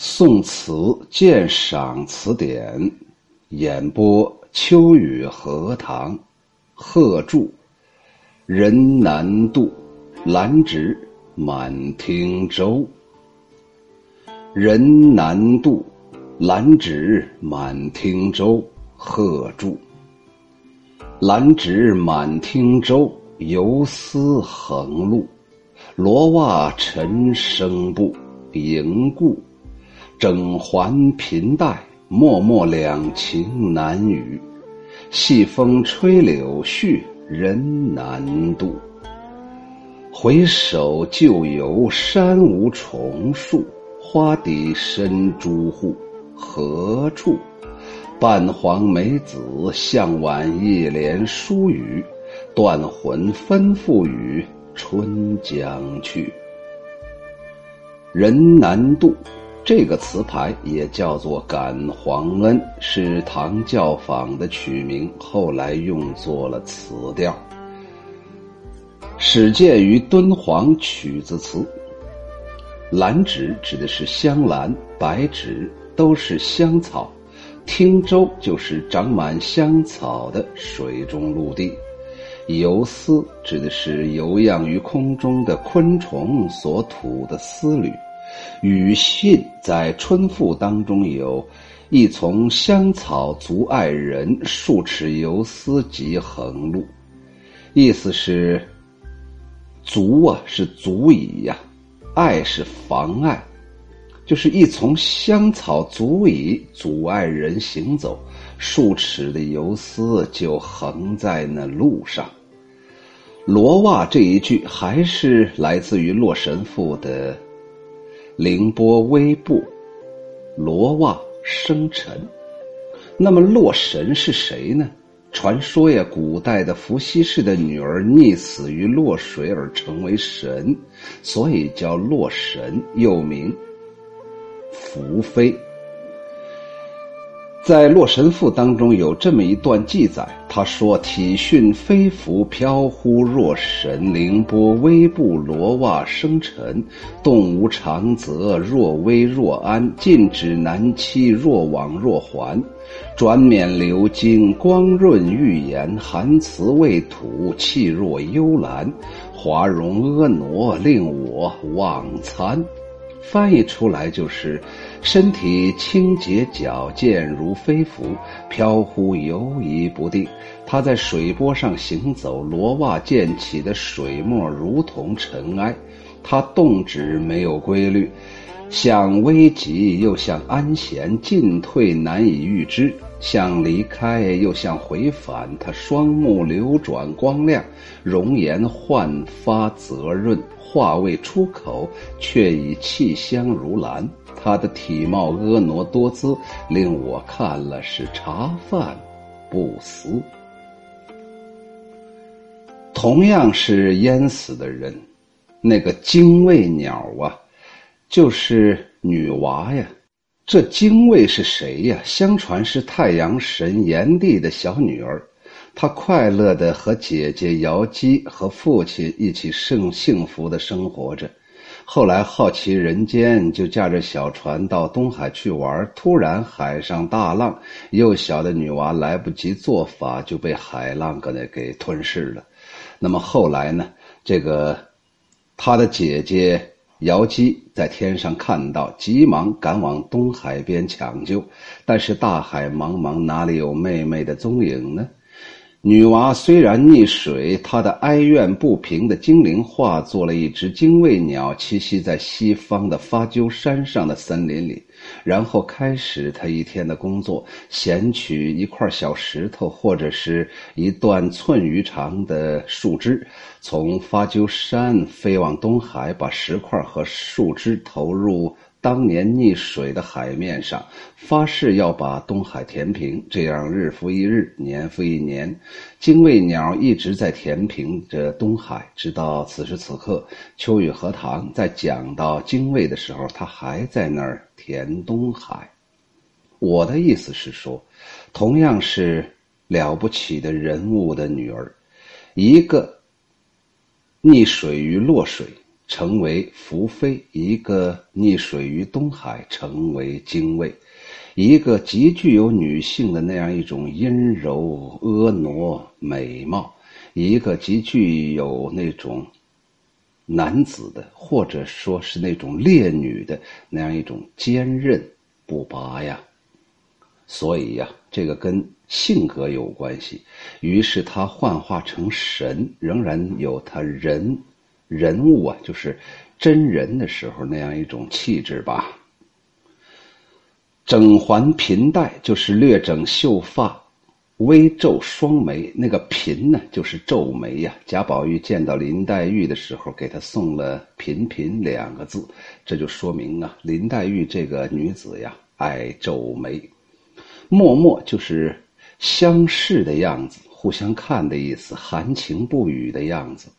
宋词鉴赏词典演播：秋雨荷塘，贺铸。人难渡，兰芷满汀洲。人难渡，兰芷满汀洲。贺铸。兰芷满汀洲，游丝横路。罗袜陈生步，迎顾。整环频带，脉脉两情难语。细风吹柳絮，人难渡。回首旧游山无重树，花底深朱户，何处？半黄梅子，向晚一帘疏雨。断魂分付与春将去。人难渡。这个词牌也叫做《感皇恩》，是唐教坊的曲名，后来用作了词调。始见于敦煌曲子词。兰芷指的是香兰，白芷都是香草，汀洲就是长满香草的水中陆地。游丝指的是游漾于空中的昆虫所吐的丝缕。与信在春赋当中有“一丛香草足爱人，数尺游丝即横路”，意思是“足啊是足以呀，爱是妨碍，就是一丛香草足以阻碍人行走，数尺的游丝就横在那路上。”罗袜这一句还是来自于洛神赋的。凌波微步，罗袜生尘。那么洛神是谁呢？传说呀，古代的伏羲氏的女儿溺死于洛水而成为神，所以叫洛神，又名伏妃。在《洛神赋》当中有这么一段记载，他说：“体训飞浮飘忽若神，凌波微步罗袜生尘，动无常则若微若安，尽止难期若往若还，转冕流金光润玉颜，含辞未吐气若幽兰，华容婀娜令我忘餐。”翻译出来就是。身体清洁矫健如飞浮，飘忽游移不定。他在水波上行走，罗袜溅起的水沫如同尘埃。他动止没有规律，像危急又像安闲，进退难以预知，像离开又像回返。他双目流转光亮，容颜焕发泽润，话未出口，却已气香如兰。他的体貌婀娜多姿，令我看了是茶饭不思。同样是淹死的人，那个精卫鸟啊，就是女娃呀。这精卫是谁呀？相传是太阳神炎帝的小女儿，她快乐的和姐姐瑶姬和父亲一起幸幸福的生活着。后来好奇人间，就驾着小船到东海去玩。突然海上大浪，幼小的女娃来不及做法，就被海浪给给吞噬了。那么后来呢？这个她的姐姐瑶姬在天上看到，急忙赶往东海边抢救，但是大海茫茫，哪里有妹妹的踪影呢？女娃虽然溺水，她的哀怨不平的精灵化作了一只精卫鸟，栖息在西方的发鸠山上的森林里，然后开始她一天的工作，衔取一块小石头或者是一段寸余长的树枝，从发鸠山飞往东海，把石块和树枝投入。当年溺水的海面上，发誓要把东海填平。这样日复一日，年复一年，精卫鸟一直在填平着东海。直到此时此刻，秋雨荷塘在讲到精卫的时候，他还在那儿填东海。我的意思是说，同样是了不起的人物的女儿，一个溺水于落水。成为福妃；一个溺水于东海，成为精卫；一个极具有女性的那样一种阴柔婀娜美貌，一个极具有那种男子的，或者说是那种烈女的那样一种坚韧不拔呀。所以呀，这个跟性格有关系。于是他幻化成神，仍然有他人人物啊，就是真人的时候那样一种气质吧。整环颦带就是略整秀发，微皱双眉。那个颦呢，就是皱眉呀。贾宝玉见到林黛玉的时候，给她送了“颦颦”两个字，这就说明啊，林黛玉这个女子呀，爱皱眉。默默就是相视的样子，互相看的意思，含情不语的样子。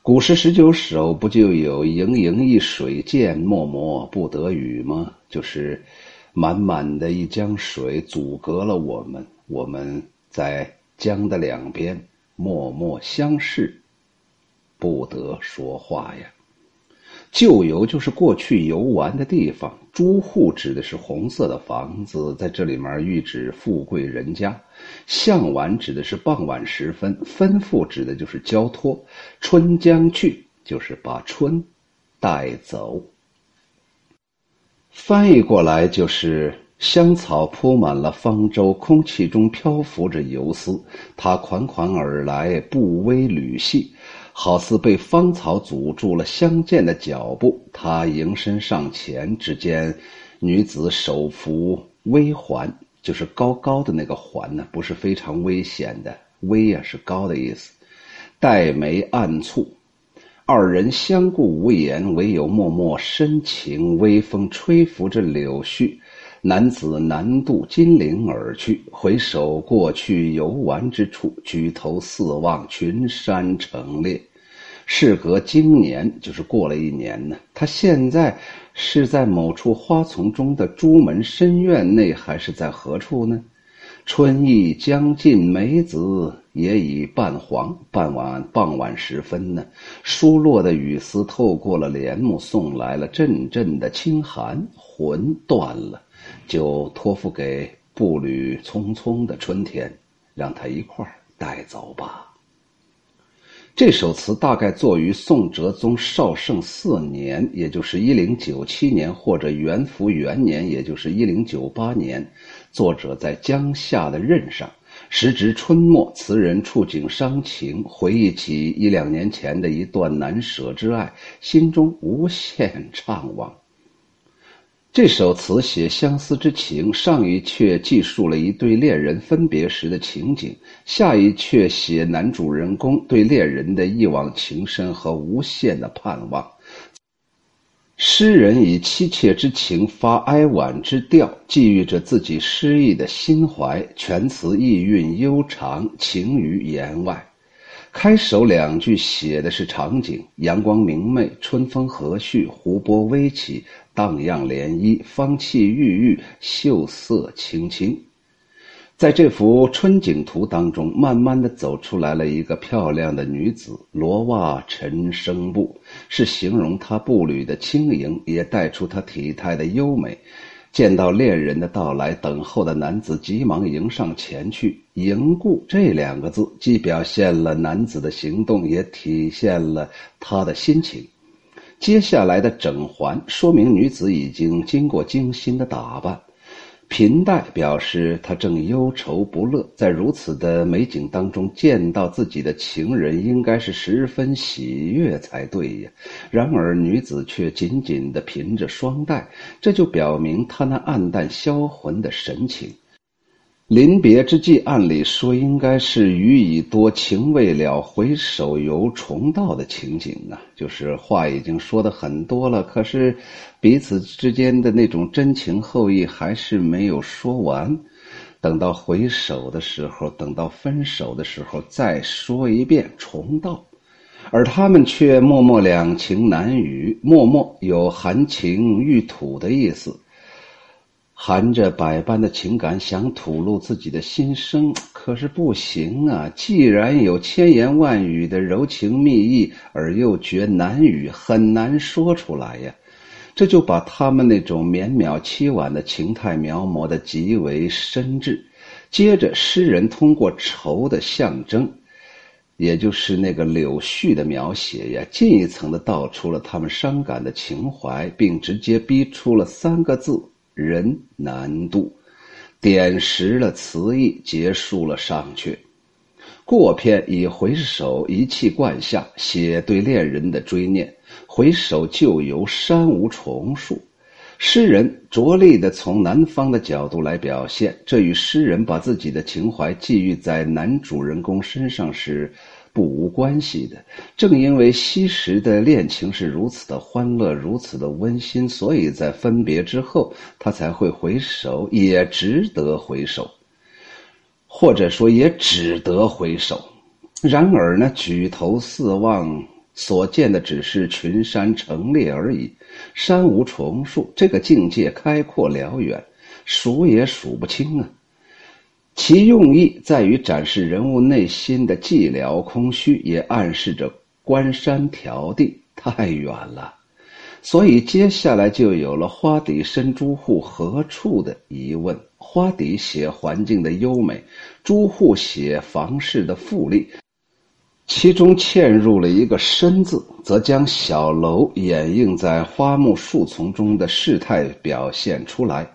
古诗十九首不就有“盈盈一水间，脉脉不得语”吗？就是满满的一江水阻隔了我们，我们在江的两边默默相视，不得说话呀。旧游就是过去游玩的地方，朱户指的是红色的房子，在这里面喻指富贵人家。向晚指的是傍晚时分，吩咐指的就是交托。春将去就是把春带走。翻译过来就是香草铺满了方舟，空气中漂浮着游丝，它款款而来，步微履细。好似被芳草阻住了相见的脚步，他迎身上前，只见女子手扶微环，就是高高的那个环呢，不是非常危险的危呀，是高的意思。黛眉暗蹙，二人相顾无言，唯有默默深情。微风吹拂着柳絮，男子南渡金陵而去，回首过去游玩之处，举头四望，群山成列。事隔经年，就是过了一年呢。他现在是在某处花丛中的朱门深院内，还是在何处呢？春意将尽，梅子也已半黄。傍晚傍晚时分呢，疏落的雨丝透过了帘幕，送来了阵阵的清寒。魂断了，就托付给步履匆匆的春天，让他一块儿带走吧。这首词大概作于宋哲宗绍圣四年，也就是一零九七年，或者元符元年，也就是一零九八年。作者在江夏的任上，时值春末，词人触景伤情，回忆起一两年前的一段难舍之爱，心中无限怅惘。这首词写相思之情，上一阙记述了一对恋人分别时的情景，下一阙写男主人公对恋人的一往情深和无限的盼望。诗人以妻妾之情发哀婉之调，寄予着自己失意的心怀，全词意蕴悠长，情于言外。开首两句写的是场景：阳光明媚，春风和煦，湖波微起。荡漾涟漪，芳气郁郁，秀色青青。在这幅春景图当中，慢慢的走出来了一个漂亮的女子，罗袜陈生步，是形容她步履的轻盈，也带出她体态的优美。见到恋人的到来，等候的男子急忙迎上前去。迎顾这两个字，既表现了男子的行动，也体现了他的心情。接下来的整环说明女子已经经过精心的打扮，颦带表示她正忧愁不乐，在如此的美景当中见到自己的情人，应该是十分喜悦才对呀。然而女子却紧紧的凭着双带，这就表明她那黯淡销魂的神情。临别之际，按理说应该是雨已多，情未了，回首犹重到的情景啊。就是话已经说的很多了，可是彼此之间的那种真情厚谊还是没有说完。等到回首的时候，等到分手的时候，再说一遍重道，而他们却默默两情难语，默默有含情欲吐的意思。含着百般的情感想吐露自己的心声，可是不行啊！既然有千言万语的柔情蜜意，而又觉难语，很难说出来呀。这就把他们那种绵渺凄婉的情态描摹的极为深挚。接着，诗人通过愁的象征，也就是那个柳絮的描写呀，进一层的道出了他们伤感的情怀，并直接逼出了三个字：人难渡。点实了词意，结束了上阙。过片以回首一气贯下，写对恋人的追念。回首旧游山无重树，诗人着力的从男方的角度来表现，这与诗人把自己的情怀寄予在男主人公身上是。不无关系的。正因为昔时的恋情是如此的欢乐，如此的温馨，所以在分别之后，他才会回首，也值得回首，或者说也只得回首。然而呢，举头四望，所见的只是群山成列而已，山无重树，这个境界开阔辽远，数也数不清啊。其用意在于展示人物内心的寂寥空虚，也暗示着关山迢递太远了。所以接下来就有了“花底深朱户，何处”的疑问。花底写环境的优美，朱户写房事的富丽，其中嵌入了一个“深”字，则将小楼掩映在花木树丛中的事态表现出来。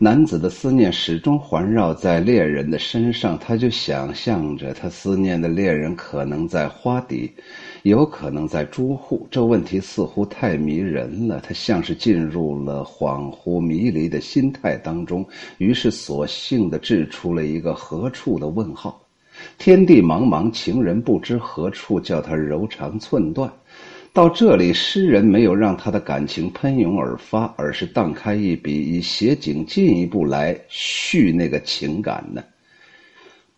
男子的思念始终环绕在恋人的身上，他就想象着他思念的恋人可能在花底，有可能在朱户。这问题似乎太迷人了，他像是进入了恍惚迷离的心态当中，于是索性的掷出了一个何处的问号。天地茫茫，情人不知何处，叫他柔肠寸断。到这里，诗人没有让他的感情喷涌而发，而是荡开一笔，以写景进一步来叙那个情感呢。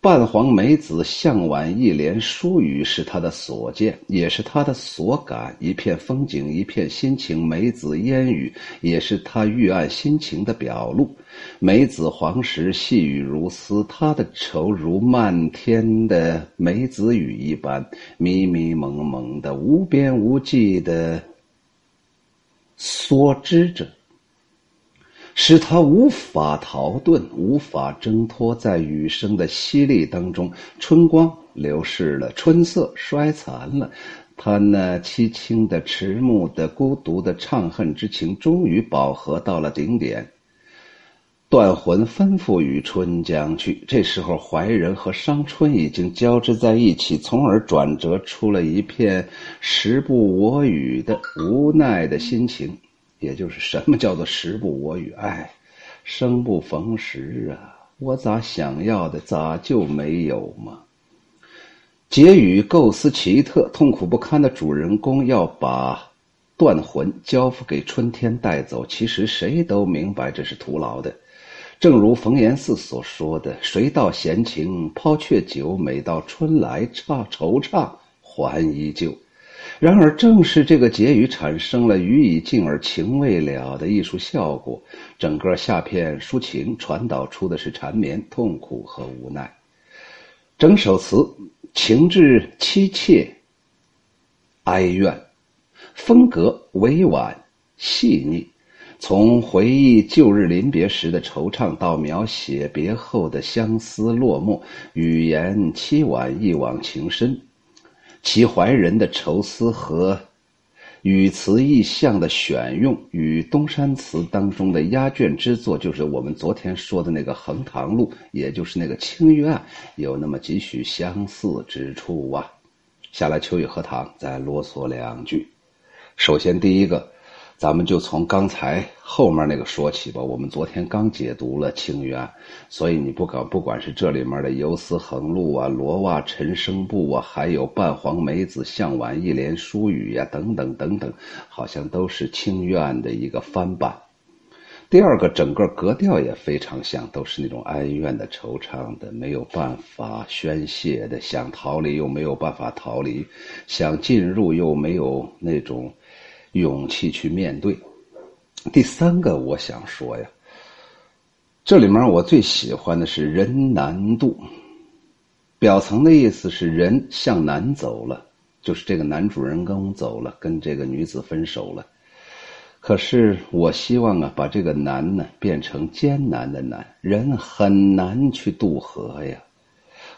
半黄梅子向晚一帘疏雨是他的所见，也是他的所感。一片风景，一片心情。梅子烟雨，也是他欲暗心情的表露。梅子黄时，细雨如丝，他的愁如漫天的梅子雨一般，迷迷蒙蒙的，无边无际的梭织着。使他无法逃遁，无法挣脱，在雨声的淅沥当中，春光流逝了，春色衰残了，他那凄清的、迟暮的、孤独的怅恨之情，终于饱和到了顶点。断魂吩咐与春将去，这时候怀人和伤春已经交织在一起，从而转折出了一片时不我与的无奈的心情。也就是什么叫做时不我与？哎，生不逢时啊！我咋想要的咋就没有嘛？结语构思奇特，痛苦不堪的主人公要把断魂交付给春天带走，其实谁都明白这是徒劳的。正如冯延巳所说的：“谁道闲情抛却酒，每到春来怅惆怅还依旧。”然而，正是这个结语产生了语已尽而情未了的艺术效果。整个下片抒情传导出的是缠绵、痛苦和无奈。整首词情致凄切、哀怨，风格委婉细腻。从回忆旧日临别时的惆怅，到描写别后的相思落寞，语言凄婉，一往情深。其怀仁的愁思和语词意象的选用，与东山词当中的压卷之作，就是我们昨天说的那个《横塘路》，也就是那个《青玉案》，有那么几许相似之处啊。下来，秋雨荷塘再啰嗦两句。首先，第一个。咱们就从刚才后面那个说起吧。我们昨天刚解读了《青玉案》，所以你不管不管是这里面的“游丝横路”啊、“罗袜陈生布”啊，还有“半黄梅子向晚一帘疏雨”呀，等等等等，好像都是《青玉案》的一个翻版。第二个，整个格调也非常像，都是那种哀怨的、惆怅的、没有办法宣泄的，想逃离又没有办法逃离，想进入又没有那种。勇气去面对。第三个，我想说呀，这里面我最喜欢的是“人难渡”，表层的意思是人向南走了，就是这个男主人公走了，跟这个女子分手了。可是我希望啊，把这个难呢变成艰难的难，人很难去渡河呀。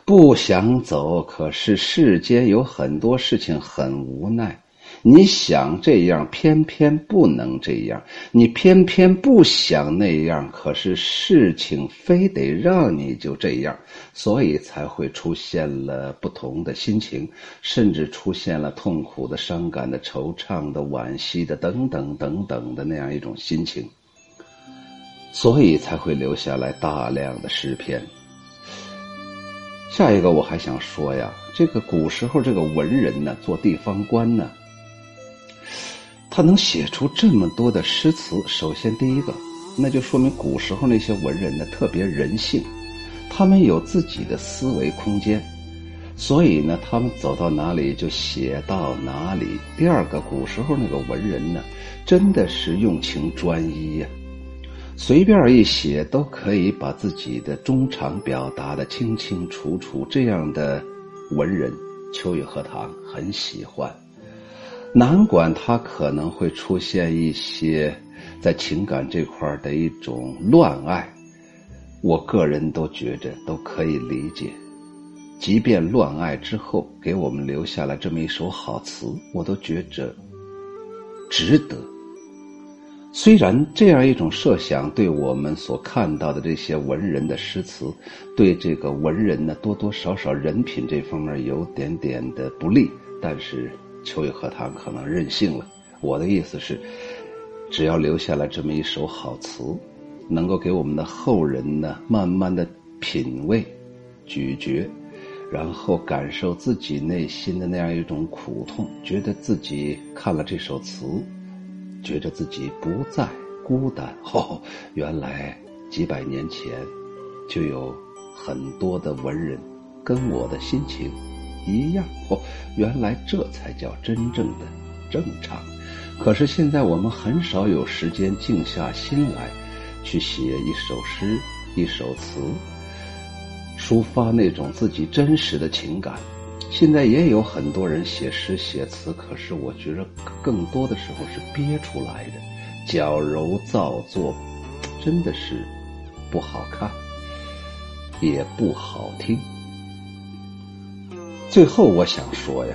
不想走，可是世间有很多事情很无奈。你想这样，偏偏不能这样；你偏偏不想那样，可是事情非得让你就这样，所以才会出现了不同的心情，甚至出现了痛苦的、伤感的、惆怅的、惋惜的等等等等的那样一种心情，所以才会留下来大量的诗篇。下一个我还想说呀，这个古时候这个文人呢，做地方官呢。他能写出这么多的诗词，首先第一个，那就说明古时候那些文人呢特别人性，他们有自己的思维空间，所以呢，他们走到哪里就写到哪里。第二个，古时候那个文人呢，真的是用情专一呀，随便一写都可以把自己的衷肠表达的清清楚楚。这样的文人，秋雨荷塘很喜欢。难管他可能会出现一些在情感这块的一种乱爱，我个人都觉着都可以理解。即便乱爱之后给我们留下了这么一首好词，我都觉着值得。虽然这样一种设想对我们所看到的这些文人的诗词，对这个文人呢多多少少人品这方面有点点的不利，但是。秋雨荷塘可能任性了。我的意思是，只要留下来这么一首好词，能够给我们的后人呢，慢慢的品味、咀嚼，然后感受自己内心的那样一种苦痛，觉得自己看了这首词，觉得自己不再孤单。哦，原来几百年前就有很多的文人跟我的心情。一样哦，原来这才叫真正的正常。可是现在我们很少有时间静下心来，去写一首诗、一首词，抒发那种自己真实的情感。现在也有很多人写诗写词，可是我觉得更多的时候是憋出来的，矫揉造作，真的是不好看，也不好听。最后我想说呀，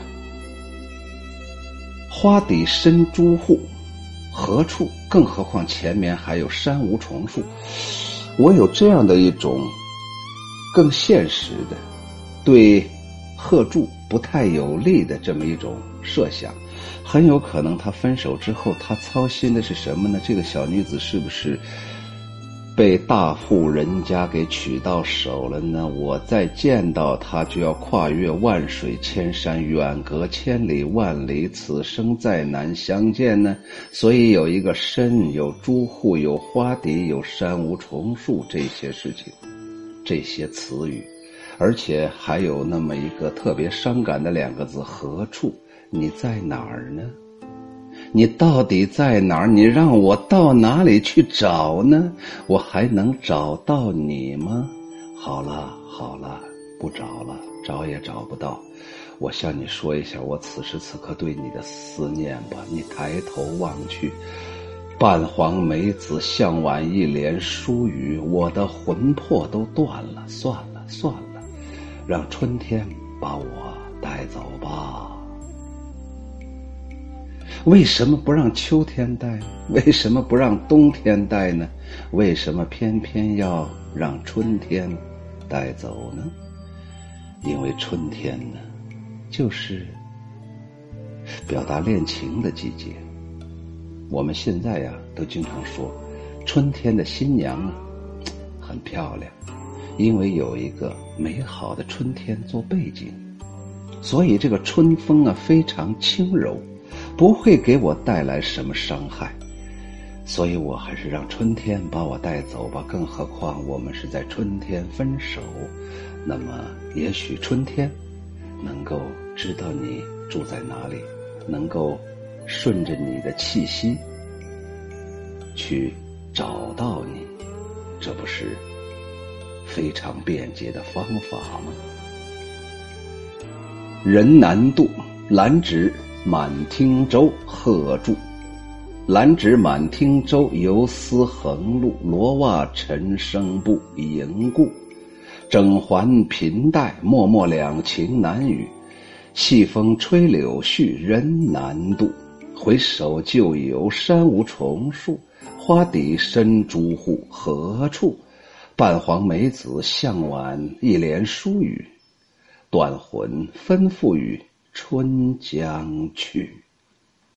花底深朱户，何处？更何况前面还有山无重树。我有这样的一种更现实的，对贺铸不太有利的这么一种设想。很有可能他分手之后，他操心的是什么呢？这个小女子是不是？被大户人家给娶到手了呢，我再见到他就要跨越万水千山，远隔千里万里，此生再难相见呢。所以有一个深，有朱户，有花底，有山无重树这些事情，这些词语，而且还有那么一个特别伤感的两个字：何处？你在哪儿呢？你到底在哪儿？你让我到哪里去找呢？我还能找到你吗？好了好了，不找了，找也找不到。我向你说一下我此时此刻对你的思念吧。你抬头望去，半黄梅子向晚一帘疏雨，我的魂魄都断了。算了算了，让春天把我带走吧。为什么不让秋天带？为什么不让冬天带呢？为什么偏偏要让春天带走呢？因为春天呢，就是表达恋情的季节。我们现在呀，都经常说，春天的新娘，很漂亮，因为有一个美好的春天做背景，所以这个春风啊，非常轻柔。不会给我带来什么伤害，所以我还是让春天把我带走吧。更何况我们是在春天分手，那么也许春天能够知道你住在哪里，能够顺着你的气息去找到你，这不是非常便捷的方法吗？人难渡，兰芷满汀洲。贺铸。兰芷满汀洲，游丝横路，罗袜陈生布，迎顾。整环频带，脉脉两情难语。细风吹柳絮，人难渡。回首旧游，山无重树，花底深朱户，何处？半黄梅子向晚，一帘疏雨。断魂分付与春江去。